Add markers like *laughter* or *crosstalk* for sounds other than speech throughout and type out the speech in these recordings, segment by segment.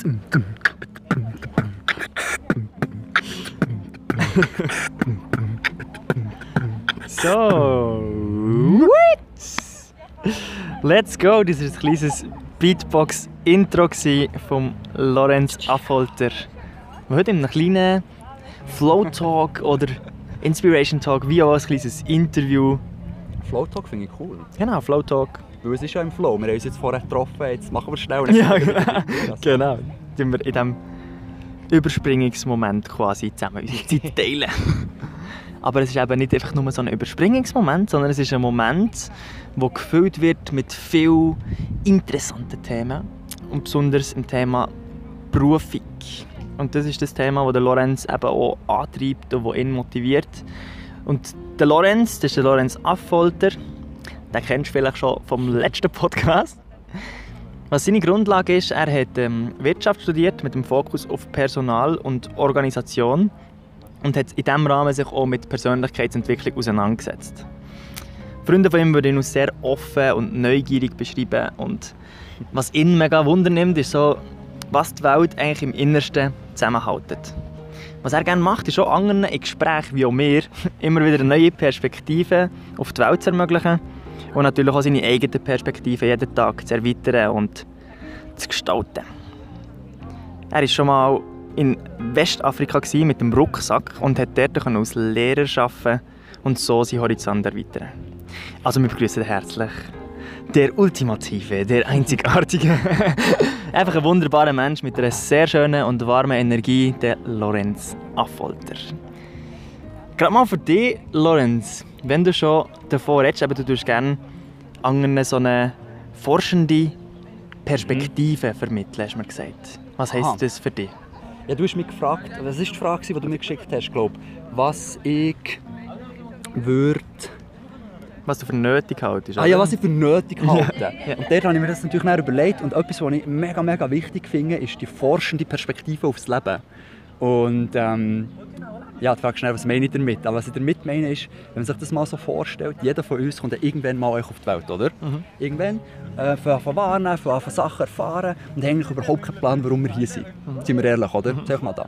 So, what? Let's go! Das war ein kleines Beatbox-Intro von Lorenz Affolter. Wir heute in einem kleinen Flow-Talk oder Inspiration-Talk, wie auch ein kleines Interview. Flow-Talk finde ich cool. Genau, Flow-Talk. Weil es ist ja im Flow. Wir haben uns jetzt vorher getroffen, jetzt machen wir schnell. Ja, *laughs* genau. genau. Dann wir in diesem Überspringungsmoment quasi zusammen unsere Zeit *laughs* teilen. Aber es ist eben nicht einfach nur so ein Überspringungsmoment, sondern es ist ein Moment, der gefüllt wird mit vielen interessanten Themen und besonders im Thema Berufung. Und das ist das Thema, das Lorenz eben auch antreibt und ihn motiviert. Und der Lorenz, das ist der Lorenz Affolter, den kennst du vielleicht schon vom letzten Podcast. Was seine Grundlage ist, er hat ähm, Wirtschaft studiert mit dem Fokus auf Personal und Organisation und hat in diesem Rahmen sich auch mit Persönlichkeitsentwicklung auseinandergesetzt. Freunde von ihm würden ihn als sehr offen und neugierig beschreiben und was ihn mega wundernimmt, ist so, was die Welt eigentlich im Innersten zusammenhält. Was er gerne macht, ist auch anderen in Gesprächen wie auch mir *laughs* immer wieder neue Perspektiven auf die Welt zu ermöglichen und natürlich auch seine eigenen Perspektiven jeden Tag zu erweitern und zu gestalten. Er ist schon mal in Westafrika mit dem Rucksack und hat dort als Lehrer arbeiten und so seinen Horizont erweitern. Also wir begrüßen herzlich der ultimative, der einzigartige, *laughs* einfach ein wunderbarer Mensch mit einer sehr schönen und warmen Energie, der Lorenz Affolter. Gerade mal für dich, Lorenz, wenn du schon davor redest, aber du tust gerne anderen so eine forschende Perspektive mhm. vermitteln, hast du mir gesagt. Was heisst das für dich? Ja, du hast mich gefragt, was war die Frage, die du mir geschickt hast, glaub, was ich würde... Was du für nötig haltest, Ah ja, was ich für nötig *laughs* halte. Ja. Und dort habe ich mir das natürlich überlegt und etwas, was ich mega, mega wichtig finde, ist die forschende Perspektive aufs Leben. Und ähm, ja, du fragst schnell, was meine ich damit? Aber was ich damit meine ist, wenn man sich das mal so vorstellt, jeder von uns kommt ja irgendwann mal auf die Welt, oder? Mhm. Irgendwann äh, von wahrnehmen, von Sachen erfahren und eigentlich überhaupt keinen Plan, warum wir hier sind. Mhm. Sind wir ehrlich, oder? Mhm. Sag mal da.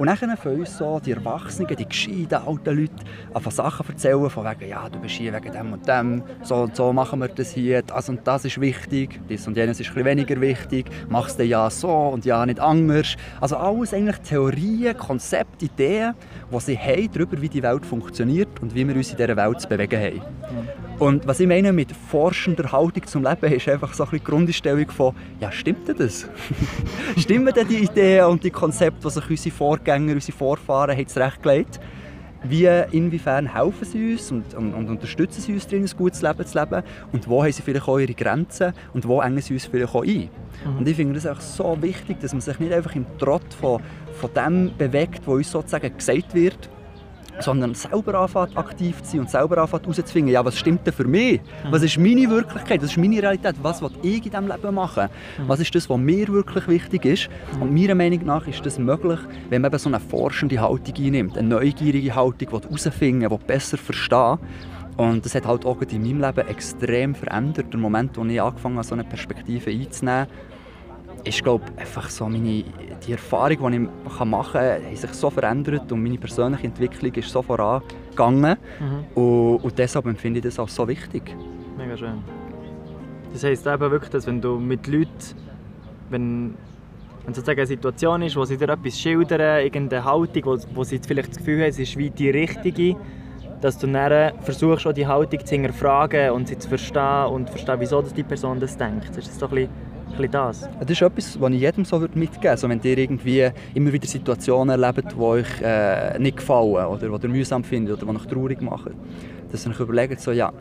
Und dann von uns so die Erwachsenen, die gescheiten alten Leute von Sachen erzählen, von wegen, ja, du bist hier wegen dem und dem, so und so machen wir das hier, das und das ist wichtig, das und jenes ist ein weniger wichtig, machst du ja so und ja nicht anders. Also alles eigentlich Theorien, Konzepte, Ideen, die sie haben darüber, wie die Welt funktioniert und wie wir uns in dieser Welt zu bewegen haben. Und was ich meine mit forschender Haltung zum Leben, ist einfach so ein die Grundeinstellung von, ja, stimmt denn das? *laughs* Stimmen denn die Ideen und die Konzepte, die sich unsere Vorgänger, unsere Vorfahren haben zurechtgelegt Wie, inwiefern helfen sie uns und, und, und, unterstützen sie uns darin, ein gutes Leben zu leben? Und wo haben sie vielleicht auch ihre Grenzen und wo engen sie uns vielleicht auch ein? Mhm. Und ich finde das auch so wichtig, dass man sich nicht einfach im Trott von, von dem bewegt, was uns sozusagen gesagt wird, sondern selber anfängt aktiv zu sein und selber anfängt herauszufinden, ja, was stimmt denn für mich? Mhm. Was ist meine Wirklichkeit? Was ist meine Realität? Was will ich in diesem Leben machen? Mhm. Was ist das, was mir wirklich wichtig ist? Und meiner Meinung nach ist das möglich, wenn man eben so eine forschende Haltung einnimmt, eine neugierige Haltung, die herausfinden die besser verstehen und das hat halt auch in meinem Leben extrem verändert, der Moment, wo ich angefangen habe, so eine Perspektive einzunehmen ist glaube einfach so meine, die Erfahrung, die ich machen kann, hat sich so verändert und meine persönliche Entwicklung ist so vorangegangen. Mhm. Und, und deshalb empfinde ich das auch so wichtig. Mega schön. Das heisst eben wirklich, dass wenn du mit Leuten, wenn, wenn sozusagen eine Situation ist, wo sie dir etwas schildern, irgendeine Haltung, wo, wo sie vielleicht das Gefühl haben, es ist wie die richtige, dass du dann versuchst, auch die Haltung zu hinterfragen und sie zu verstehen und verstehen, wieso die Person das denkt. Ist das so ein bisschen das? Das ist etwas, was ich jedem so mitgeben würde. Also wenn ihr irgendwie immer wieder Situationen erlebt, die euch äh, nicht gefallen oder die ihr mühsam findet oder die euch traurig machen, dass ihr euch überlegt, so, ja,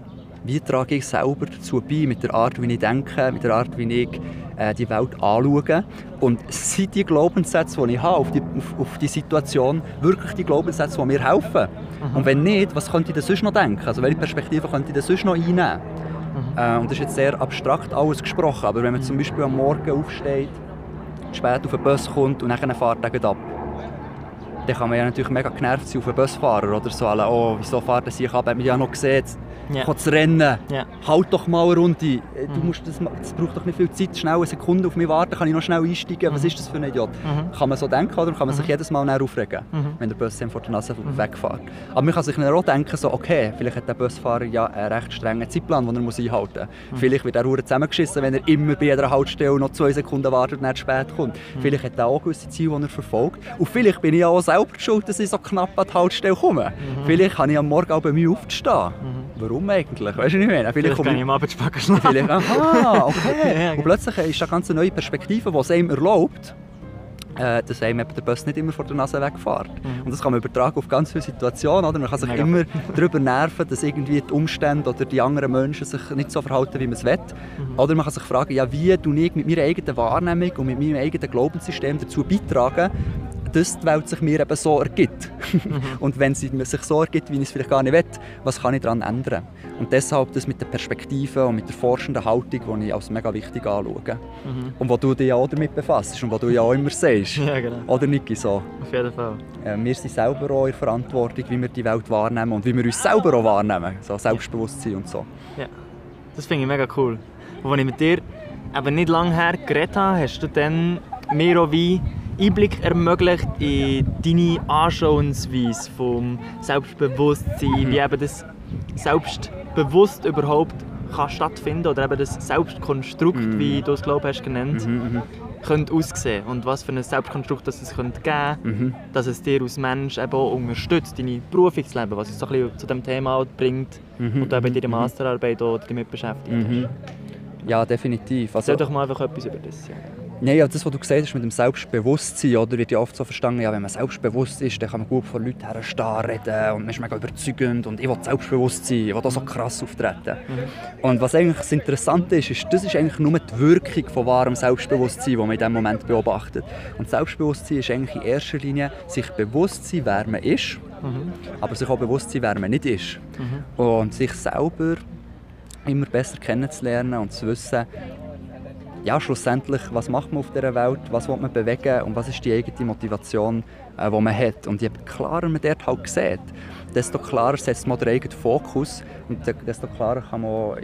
wie trage ich selber dazu bei, mit der Art, wie ich denke, mit der Art, wie ich äh, die Welt anschaue. Und sind die Glaubenssätze, die ich habe auf die, auf, auf die Situation, wirklich die Glaubenssätze, die mir helfen? Mhm. Und wenn nicht, was könnte ich denn sonst noch denken? Also welche Perspektive könnte ich denn sonst noch einnehmen? Äh, und das ist jetzt sehr abstrakt alles gesprochen, aber wenn man zum Beispiel am Morgen aufsteht, spät auf den Bus kommt und dann fährt er ab, dann kann man ja natürlich mega genervt sein auf den Busfahrer oder so. Oh, wieso fährt er sich ab? Hat man ja noch gesehen, ja. zu rennen. Ja. Halt doch mal eine Runde. Äh, du mhm. musst das, das braucht doch nicht viel Zeit. Schnell eine Sekunde auf mich warten, kann ich noch schnell einsteigen. Mhm. Was ist das für ein Idiot? Mhm. Kann man so denken oder kann man sich mhm. jedes Mal aufregen, mhm. wenn der Bus vor der Nase mhm. wegfährt? Aber man kann sich auch denken, so, okay, vielleicht hat der Busfahrer ja einen recht strengen Zeitplan, den er muss einhalten muss. Vielleicht wird er zusammengeschissen, wenn er immer bei jeder Haltestelle noch zwei Sekunden wartet und nicht spät kommt. Vielleicht hat er auch gewisse Ziele, die er verfolgt. Und vielleicht bin ich auch selber schuld, dass ich so knapp an die Haltestelle komme. Vielleicht kann ich am Morgen auch bei mir aufstehen. Warum eigentlich? Weißt du nicht mehr? Vielleicht, vielleicht kann ich am Abend schlafen. Vielleicht, aha, okay. *laughs* ja, und plötzlich ist da ganz eine neue Perspektive, die es einem erlaubt, äh, dass einem der Bus nicht immer vor der Nase wegfährt. Mhm. Und das kann man übertragen auf ganz viele Situationen. Oder? Man kann sich Mega. immer darüber nerven, dass irgendwie die Umstände oder die anderen Menschen sich nicht so verhalten, wie man es will. Mhm. Oder man kann sich fragen, ja, wie tue ich mit meiner eigenen Wahrnehmung und mit meinem eigenen Glaubenssystem dazu beitragen, dass die Welt sich mir eben so ergibt. *laughs* Und wenn sie sich so ergibt, wie ich es vielleicht gar nicht will, was kann ich daran ändern? Und deshalb das mit der Perspektive und mit der forschenden Haltung, die ich als mega wichtig anschaue. Mhm. Und wo du dich auch damit befasst und wo du ja auch immer sagst. *laughs* ja, genau. Oder Niki, so? Auf jeden Fall. Äh, wir sind selber auch in Verantwortung, wie wir die Welt wahrnehmen und wie wir uns selber auch wahrnehmen. So Selbstbewusstsein und so. Ja, das finde ich mega cool. Und als ich mit dir eben nicht lange her geredet habe, hast du dann mir auch wie Einblick ermöglicht in deine Anschauungsweise vom Selbstbewusstsein, mhm. wie eben das selbstbewusst überhaupt kann stattfinden oder eben das Selbstkonstrukt, mhm. wie du es glaube hast genannt, mhm, mhm, könnte aussehen und was für ein Selbstkonstrukt das es könnte geben, mhm. dass es dir als Mensch eben auch unterstützt, deine Berufungsleben, was es so ein bisschen zu dem Thema bringt mhm. und du eben in deiner. Masterarbeit auch damit beschäftigt hast. Ja, definitiv. Also, Erzähl doch mal einfach etwas über das sagen. Nein, das, was du gesagt hast mit dem Selbstbewusstsein, oder, wird ja oft so verstanden, ja, wenn man selbstbewusst ist, dann kann man gut vor Leuten herstehen, reden und man ist mega überzeugend und ich will selbstbewusst sein, ich will auch so krass auftreten. Mhm. Und was eigentlich das Interessante ist, ist, das ist eigentlich nur die Wirkung von wahrem Selbstbewusstsein, die man in diesem Moment beobachtet. Und Selbstbewusstsein ist eigentlich in erster Linie sich bewusst sein, wer man ist, mhm. aber sich auch bewusst sein, wer man nicht ist. Mhm. Und sich selber immer besser kennenzulernen und zu wissen, ja, schlussendlich, was macht man auf dieser Welt, was will man bewegen? Und was ist die eigene Motivation, äh, die man hat. Und je klarer man dort halt sieht, desto klarer setzt man den eigenen Fokus und desto klarer kann man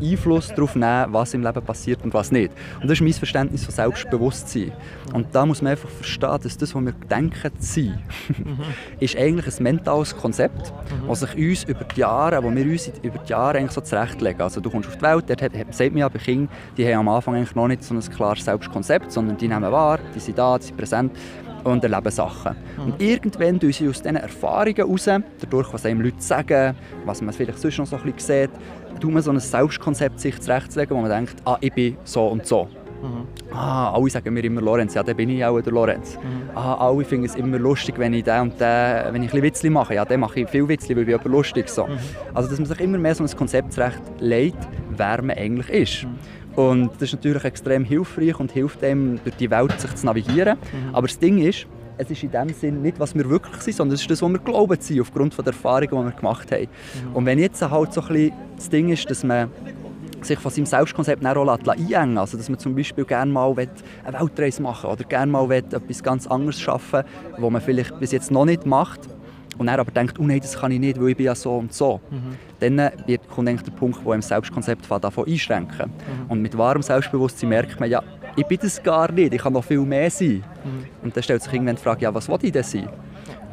Einfluss darauf nehmen, was im Leben passiert und was nicht. Und das ist mein Verständnis von Selbstbewusstsein. Und da muss man einfach verstehen, dass das, was wir denken sein, *laughs* ist eigentlich ein mentales Konzept, das sich uns über die Jahre, wo wir uns über die Jahre eigentlich so zurechtlegen. Also du kommst auf die Welt, dort hat, sagt man ja bei die haben am Anfang eigentlich noch nicht so ein klares Selbstkonzept, sondern die nehmen wahr, die sind da, die sind präsent und erleben Sachen. Mhm. Und irgendwann tun sie aus diesen Erfahrungen heraus, dadurch, was einem Leute sagen, was man vielleicht sonst noch so ein bisschen sieht, tut man so ein Selbstkonzept sich zurechtzulegen, wo man denkt, ah, ich bin so und so. Mhm. Ah, alle sagen mir immer Lorenz, ja, dann bin ich auch der Lorenz. Mhm. Ah, alle finden es immer lustig, wenn ich den und den, wenn ich ein Witzli mache. Ja, dann mache ich viel Witzli, weil ich aber lustig so. Mhm. Also, dass man sich immer mehr so ein Konzept zurechtlegt, wer man eigentlich ist. Und das ist natürlich extrem hilfreich und hilft einem, durch die Welt sich zu navigieren. Mhm. Aber das Ding ist, es ist in dem Sinn nicht, was wir wirklich sind, sondern es ist das, was wir glauben sein, aufgrund der Erfahrungen, die wir gemacht haben. Mhm. Und wenn jetzt halt so ein bisschen das Ding ist, dass man sich von seinem Selbstkonzept auch einengen Also, dass man zum Beispiel gerne mal eine Weltreise machen will oder gerne mal etwas ganz anderes schaffen was man vielleicht bis jetzt noch nicht macht und er aber denkt, oh nein, das kann ich nicht, weil ich bin ja so und so. Mhm. Dann wird, kommt eigentlich der Punkt, wo im Selbstkonzept davon einschränken. Mhm. Und mit wahrem Selbstbewusstsein merkt man, ja, ich bin das gar nicht, ich kann noch viel mehr sein. Mhm. Und dann stellt sich irgendwann die Frage, ja, was will ich denn sein?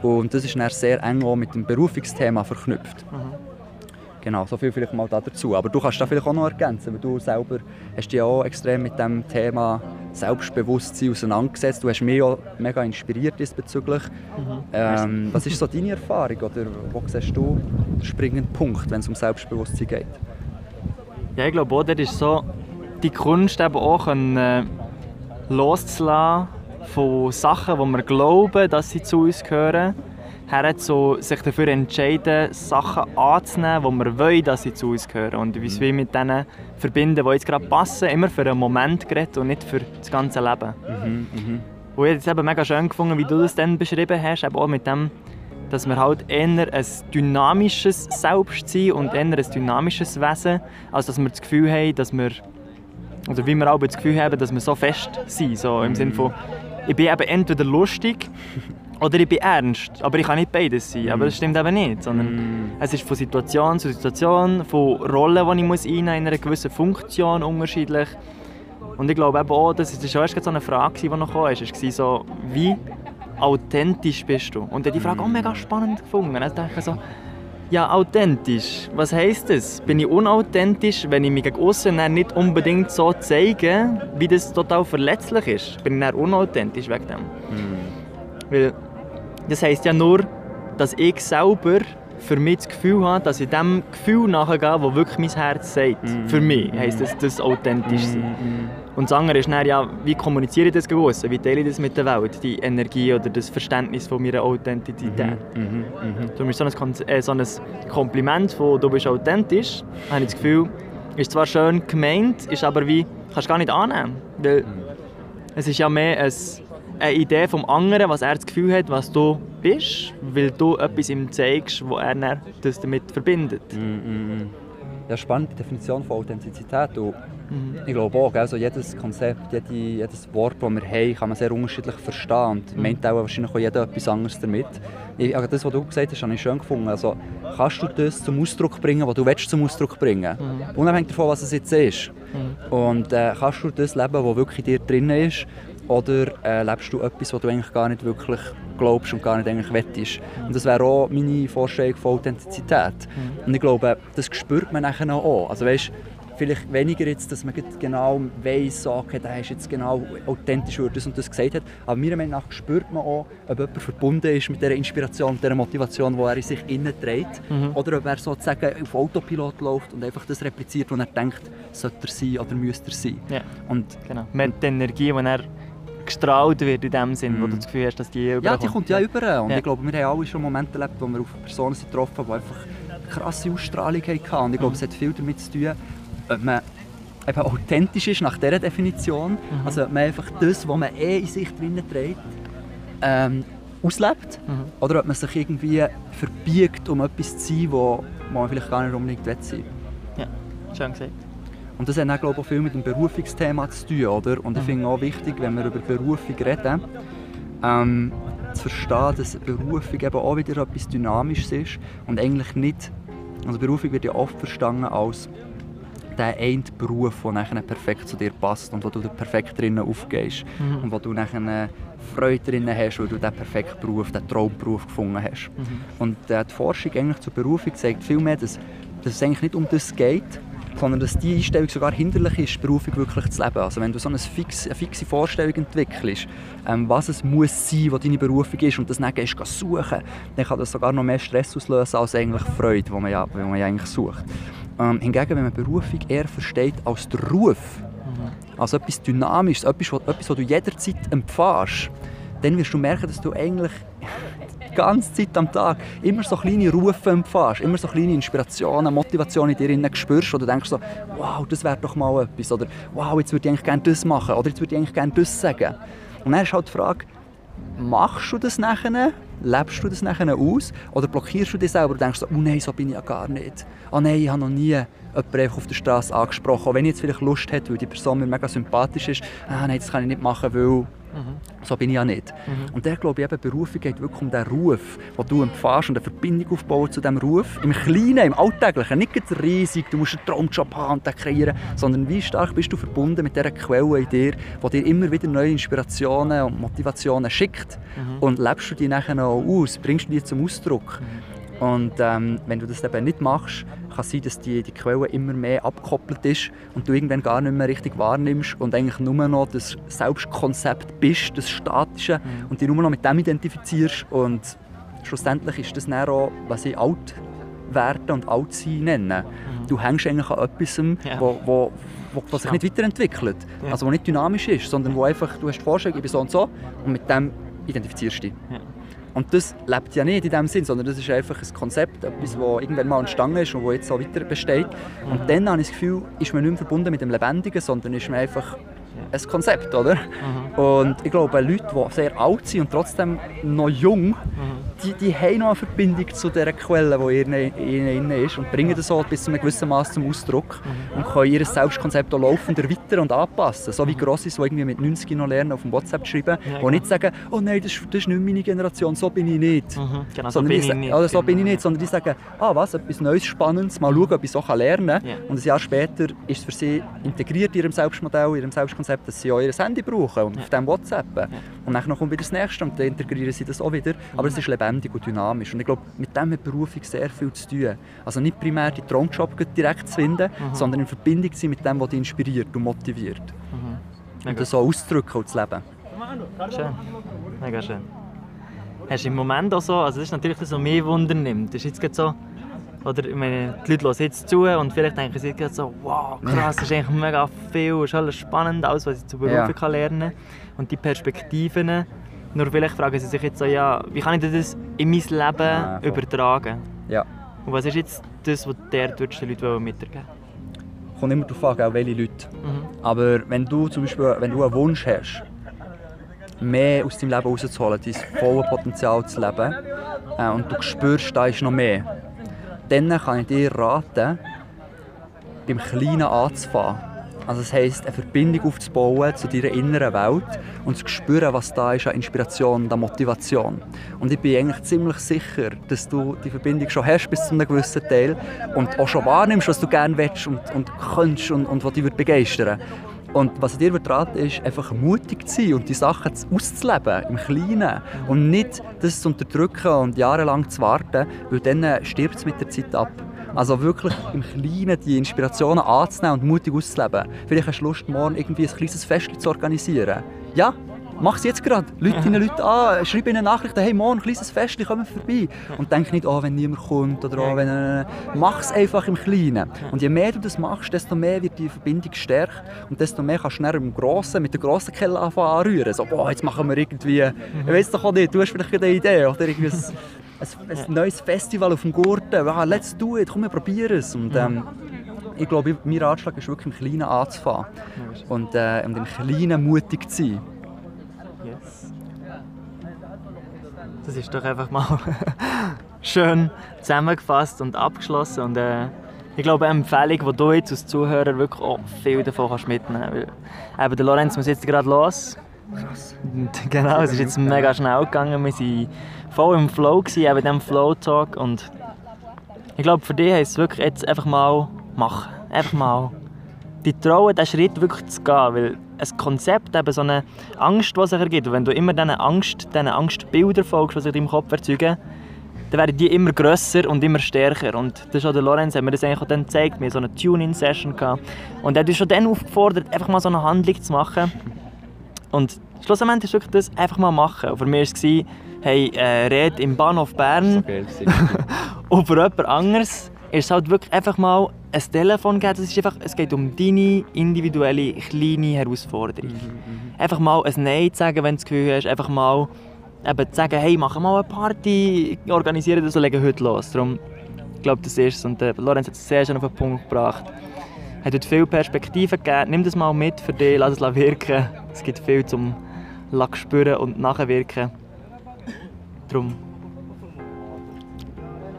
Und das ist dann sehr eng auch mit dem Berufungsthema verknüpft. Mhm. Genau, so viel vielleicht mal dazu. Aber du kannst da vielleicht auch noch ergänzen, weil du selber hast dich auch extrem mit dem Thema Selbstbewusstsein auseinandergesetzt. Du hast mich auch mega inspiriert diesbezüglich. Mhm. Ähm, was ist so deine Erfahrung oder wo siehst du den springenden Punkt, wenn es um Selbstbewusstsein geht? Ja, ich glaube auch, das ist so die Kunst eben auch können, äh, loszulassen von Sachen, wo wir glauben, dass sie zu uns gehören her zu sich dafür entscheiden, Sachen anzunehmen, die wir wollen, dass sie zu uns gehören. Und wie wir mit denen verbinden, die jetzt gerade passen, immer für einen Moment geredet und nicht für das ganze Leben. Mhm, mh. Und ich habe es eben mega schön gefunden, wie du das dann beschrieben hast, eben auch mit dem, dass wir halt eher ein dynamisches Selbst sind und eher ein dynamisches Wesen, als dass wir das Gefühl haben, dass wir, oder wie wir auch das Gefühl haben, dass wir so fest sind, so im mhm. Sinne von, ich bin eben entweder lustig Oder ich bin ernst, aber ich kann nicht beides sein. Aber das stimmt eben nicht. Sondern Mm. es ist von Situation zu Situation, von Rollen, die ich muss einnehmen muss, in einer gewissen Funktion unterschiedlich. Und ich glaube eben auch, das ist schon erst so eine Frage, die noch kam, ist, war so, wie authentisch bist du? Und ich habe die Frage auch mega spannend gefunden. Also dachte ich so, ja, authentisch, was heisst das? Bin ich unauthentisch, wenn ich mich gegen dann nicht unbedingt so zeige, wie das total verletzlich ist? Bin ich dann unauthentisch wegen dem? Weil das heisst ja nur, dass ich selber für mich das Gefühl habe, dass ich dem Gefühl nachgehe, das wirklich mein Herz sagt. Für mich heisst das, das authentisch sein. Und das andere ist dann, ja, wie kommuniziere ich das aussen? Wie teile ich das mit der Welt? Die Energie oder das Verständnis von meiner Authentizität. Mhm. Darum ist so ein, Kon- äh, so ein Kompliment von «du bist authentisch», habe ich das Gefühl, ist zwar schön gemeint, ist aber wie, kannst du gar nicht annehmen. Weil es ist ja mehr ein, eine Idee vom anderen, was er das Gefühl hat, was du bist, weil du etwas ihm zeigst, wo er das damit verbindet. Ja, spannend, die Definition von Authentizität. Und Ich glaube auch, also jedes Konzept, jede, jedes Wort, das wir haben, kann man sehr unterschiedlich verstehen. Und meint auch wahrscheinlich auch jeder etwas anderes damit. Ich, also das, was du gesagt hast, habe ich schön gefunden. Also, kannst du das zum Ausdruck bringen, was du willst zum Ausdruck bringen Unabhängig davon, was es jetzt ist. Und äh, kannst du das leben, was wirklich in dir drin ist? Oder äh, lebst du etwas, was du eigentlich gar nicht wirklich glaubst und gar nicht eigentlich wettest? Und das wäre auch meine Vorstellung von Authentizität. Und ich glaube, das spürt man nachher auch. Also weißt, vielleicht weniger jetzt, dass man genau weiss, so, okay, der ist jetzt genau authentisch, weil das und das gesagt hat. Aber meiner Meinung nach spürt man auch, ob jemand verbunden ist mit dieser Inspiration, mit dieser Motivation, die er in sich innen trägt. Oder ob er sozusagen auf Autopilot läuft und einfach das repliziert, was er denkt, sollte er sein oder müsste er sein. Ja, Und genau. Mit der Energie, die er gestrahlt wird in dem Sinn, wo du das Gefühl hast, dass die Ja, überkommt. die kommt ja über. Und Ja. ich glaube, wir haben alle schon Momente erlebt, wo wir auf Personen sind getroffen haben, die einfach eine krasse Ausstrahlung hatten. Und ich glaube, es hat viel damit zu tun, ob man eben authentisch ist nach dieser Definition. Also ob man einfach das, was man eh in sich drinnen trägt, ähm, auslebt. Mhm. Oder ob man sich irgendwie verbiegt, um etwas zu sein, wo man vielleicht gar nicht unbedingt will sein Ja, schön gesagt. Und das hat auch, glaube ich, auch viel mit dem Berufungsthema zu tun, oder? Und ich finde auch wichtig, wenn wir über Berufung reden, ähm, zu verstehen, dass Berufung eben auch wieder etwas Dynamisches ist und eigentlich nicht, also Berufung wird ja oft verstanden als der eine Beruf, der nachher perfekt zu dir passt und wo du perfekt drinnen aufgehst und wo du nachher Freude drinnen hast, weil du den perfekten Beruf, den Traumberuf gefunden hast. Und äh, die Forschung eigentlich zur Berufung zeigt vielmehr, dass, dass es eigentlich nicht um das geht, sondern dass die Einstellung sogar hinderlich ist, Berufung wirklich zu leben. Also wenn du so eine, fix, eine fixe Vorstellung entwickelst, ähm, was es muss sein, was deine Berufung ist und das dann gehst du suchen, dann kann das sogar noch mehr Stress auslösen als eigentlich Freude, die man ja, die man ja eigentlich sucht. Ähm, hingegen, wenn man Berufung eher versteht als der Ruf, also etwas Dynamisches, etwas, was, etwas, was du jederzeit empfährst, dann wirst du merken, dass du eigentlich ganze Zeit am Tag immer so kleine Rufe empfährst, immer so kleine Inspirationen, Motivationen in dir spürst, du denkst so, wow, das wäre doch mal etwas, oder wow, jetzt würde ich eigentlich gerne das machen, oder jetzt würde ich eigentlich gerne das sagen. Und dann ist halt die Frage, machst du das nachher? Lebst du das nachher aus? Oder blockierst du dich selber und denkst so, oh nein, so bin ich ja gar nicht. Oh nein, ich habe noch nie jemanden auf der Straße angesprochen. Auch wenn ich jetzt vielleicht Lust hätte, weil die Person mir mega sympathisch ist. Ah nein, das kann ich nicht machen, weil so bin ich ja nicht. Und der glaube ich, eben, Berufung geht wirklich um den Ruf, den du empfährst und eine Verbindung aufbauen zu diesem Ruf. Im Kleinen, im Alltäglichen, nicht riesig, du musst einen Traumjob haben und den kreieren, sondern wie stark bist du verbunden mit dieser Quelle in dir, die dir immer wieder neue Inspirationen und Motivationen schickt. Und lebst du die nachher noch aus, bringst du die zum Ausdruck. Und ähm, wenn du das eben nicht machst, kann es sein, dass die, die Quelle immer mehr abgekoppelt ist und du irgendwann gar nicht mehr richtig wahrnimmst und eigentlich nur noch das Selbstkonzept bist, das Statische, und dich nur noch mit dem identifizierst. Und schlussendlich ist das dann auch, was ich alt werden und alt sein nenne. Du hängst eigentlich an etwas, Ja. wo, wo, wo, was sich nicht weiterentwickelt. Ja. Also wo nicht dynamisch ist, sondern wo einfach, du hast Vorstellung, ich bin so und so und mit dem identifizierst du dich. Ja. Und das lebt ja nicht in dem Sinn, sondern das ist einfach ein Konzept, etwas, das irgendwann mal entstanden ist und das jetzt auch weiter besteht. Und dann habe ich das Gefühl, ist man nicht mehr verbunden mit dem Lebendigen, sondern ist man einfach ein Konzept, oder? Und ich glaube, Leute, die sehr alt sind und trotzdem noch jung, die, die haben noch eine Verbindung zu dieser Quelle, die in ihnen ist und bringen das so bis zu einem gewissen Maß zum Ausdruck mhm. und können ihr Selbstkonzept auch laufend erweitern und anpassen. So wie mhm. Grossis, die irgendwie mit 90 noch lernen, auf dem WhatsApp schreiben, ja, die nicht sagen, oh nein, das, das ist nicht meine Generation, so bin ich nicht. Mhm. Genau, so bin ich nicht. Oder so bin ich nicht, sondern die sagen, ah was, etwas Neues, Spannendes, mal schauen, ob ich so lernen kann. Ja. Und ein Jahr später ist es für sie integriert in ihrem Selbstmodell, in ihrem Selbstkonzept, dass sie auch ihr Handy brauchen und ja. auf dem WhatsApp. Ja. Und dann kommt wieder das Nächste und dann integrieren sie das auch wieder. Aber es ist lebendig und dynamisch. Und ich glaube, mit dem hat Berufung sehr viel zu tun. Also nicht primär die Traumjob direkt zu finden, mhm. sondern in Verbindung zu sein mit dem, was dich inspiriert und motiviert. Mhm. Und das so auszudrücken und zu leben. Schön. Mega schön. Hast du im Moment auch so, also das ist natürlich das, was mich wundern nimmt. Das ist jetzt so, oder ich meine, die Leute hören jetzt zu und vielleicht denken sie jetzt so, wow, krass, das ist eigentlich mega viel, ist alles spannend, alles, was ich zu Beruf ja. lernen kann. Und die Perspektiven, nur vielleicht fragen sie sich jetzt so, ja, wie kann ich das in mein Leben ja, übertragen? Ja. Und was ist jetzt das, was der den Leuten mitgeben Kommt immer darauf an, auch welche Leute. Mhm. Aber wenn du zum Beispiel wenn du einen Wunsch hast, mehr aus deinem Leben rauszuholen, dein volles Potenzial zu leben, äh, und du spürst, da ist noch mehr, dann kann ich dir raten, beim Kleinen anzufangen. Also das heisst, eine Verbindung aufzubauen zu deiner inneren Welt und zu spüren, was da ist an Inspiration an Motivation. Und ich bin eigentlich ziemlich sicher, dass du die Verbindung schon hast bis zu einem gewissen Teil und auch schon wahrnimmst, was du gerne willst und, und kannst und, und was dich begeistern und was ich dir raten ist, einfach mutig zu sein und die Sachen auszuleben, im Kleinen. Und nicht das zu unterdrücken und jahrelang zu warten, weil dann stirbt es mit der Zeit ab. Also wirklich im Kleinen die Inspirationen anzunehmen und mutig auszuleben. Vielleicht hast du Lust, morgen irgendwie ein kleines Fest zu organisieren. Ja, mach es jetzt gerade. Leute *laughs* deine Leute an, schreib ihnen Nachrichten, hey, morgen ein kleines Fest, kommen vorbei. Und denk nicht, oh, wenn niemand kommt oder oh, wenn... Äh, mach es einfach im Kleinen. Und je mehr du das machst, desto mehr wird die Verbindung gestärkt und desto mehr kannst du dann im Grossen, mit der grossen Kelle anfangen anrühren. So, boah, jetzt machen wir irgendwie... Ich weiß doch auch nicht, du hast vielleicht eine Idee oder irgendwie ein, ein, neues Festival auf dem Gurten. Ah, let's do it, komm, wir probieren es. Und, ähm, ich glaube, mein Ratschlag ist wirklich im Kleinen anzufangen und, äh, und im Kleinen mutig zu sein. Yes. Das ist doch einfach mal *laughs* schön zusammengefasst und abgeschlossen. Und, äh, ich glaube, eine Empfehlung, die du jetzt als Zuhörer wirklich auch viel davon kannst mitnehmen kannst. Eben, der Lorenz muss jetzt gerade los. Krass. *laughs* genau, es ist jetzt mega schnell gegangen. Wir waren voll im Flow, gewesen, eben diesem Flow-Talk. Und ich glaube, für dich heisst es wirklich jetzt einfach mal machen. Einfach mal die trauen, diesen Schritt wirklich zu gehen. Weil ein Konzept, eben so eine Angst, die sich ergibt, und wenn du immer diesen Angst, diesen Angstbildern folgst, die sich in deinem Kopf erzeugen, dann werden die immer grösser und immer stärker. Und das der Lorenz, hat mir das eigentlich auch dann gezeigt. Wir hatten so eine Tune-In-Session. Und er hat uns schon dann aufgefordert, einfach mal so eine Handlung zu machen. Und schlussendlich ist wirklich das einfach mal machen. Und für mich war es, hey, äh, red im Bahnhof Bern. So und *laughs* für jemand anderes ist es halt wirklich einfach mal ein Telefon geben. Das ist einfach, es geht um deine individuelle, kleine Herausforderung. Mhm, mhm. einfach mal ein Nein zu sagen, wenn du das Gefühl hast. Einfach mal eben zu sagen, hey, machen mal eine Party, organisieren das und legen heute los. Darum, ich glaube, das ist es. Und äh, Lorenz hat es sehr schön auf den Punkt gebracht. Er hat heute viele Perspektiven gegeben. Nimm das mal mit für dich, lass es wirken. Es gibt viel zum spüren und nachwirken. Darum,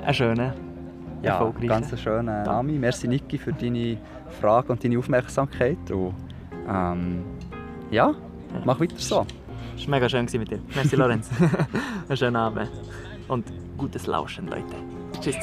ein schöner ja, ganz schöner Name. Merci Niki für deine Frage und deine Aufmerksamkeit. Und, ähm, ja, mach weiter so. Es war mega schön mit dir. Merci Lorenz. *laughs* Einen schönen Abend und gutes Lauschen, Leute. Tschüss.